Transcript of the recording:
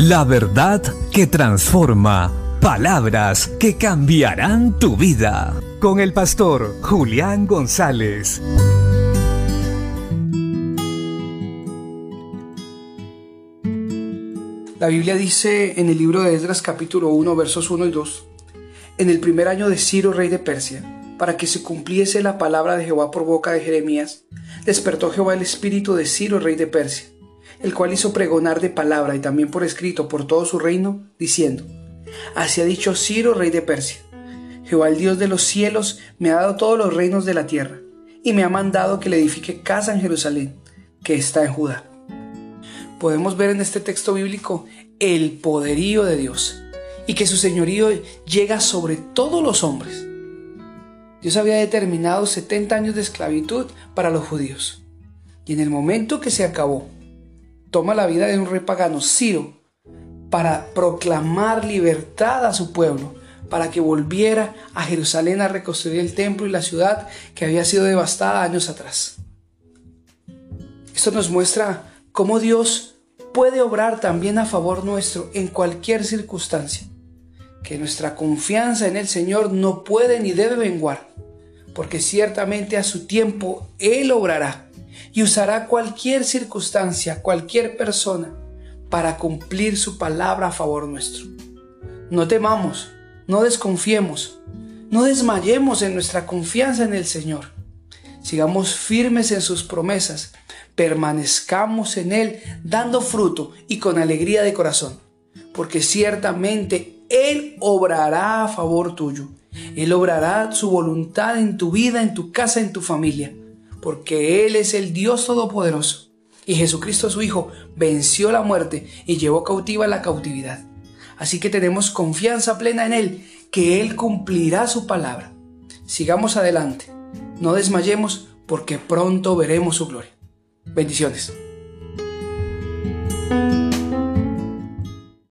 La verdad que transforma. Palabras que cambiarán tu vida. Con el pastor Julián González. La Biblia dice en el libro de Esdras capítulo 1 versos 1 y 2, en el primer año de Ciro, rey de Persia, para que se cumpliese la palabra de Jehová por boca de Jeremías, despertó Jehová el espíritu de Ciro, rey de Persia, el cual hizo pregonar de palabra y también por escrito por todo su reino, diciendo, Así ha dicho Ciro, rey de Persia, Jehová el Dios de los cielos me ha dado todos los reinos de la tierra, y me ha mandado que le edifique casa en Jerusalén, que está en Judá podemos ver en este texto bíblico el poderío de Dios y que su señorío llega sobre todos los hombres. Dios había determinado 70 años de esclavitud para los judíos. Y en el momento que se acabó, toma la vida de un rey pagano, Ciro, para proclamar libertad a su pueblo, para que volviera a Jerusalén a reconstruir el templo y la ciudad que había sido devastada años atrás. Esto nos muestra cómo Dios puede obrar también a favor nuestro en cualquier circunstancia. Que nuestra confianza en el Señor no puede ni debe menguar, porque ciertamente a su tiempo Él obrará y usará cualquier circunstancia, cualquier persona, para cumplir su palabra a favor nuestro. No temamos, no desconfiemos, no desmayemos en nuestra confianza en el Señor. Sigamos firmes en sus promesas permanezcamos en Él dando fruto y con alegría de corazón, porque ciertamente Él obrará a favor tuyo. Él obrará su voluntad en tu vida, en tu casa, en tu familia, porque Él es el Dios Todopoderoso. Y Jesucristo su Hijo venció la muerte y llevó cautiva la cautividad. Así que tenemos confianza plena en Él, que Él cumplirá su palabra. Sigamos adelante, no desmayemos porque pronto veremos su gloria. Bendiciones.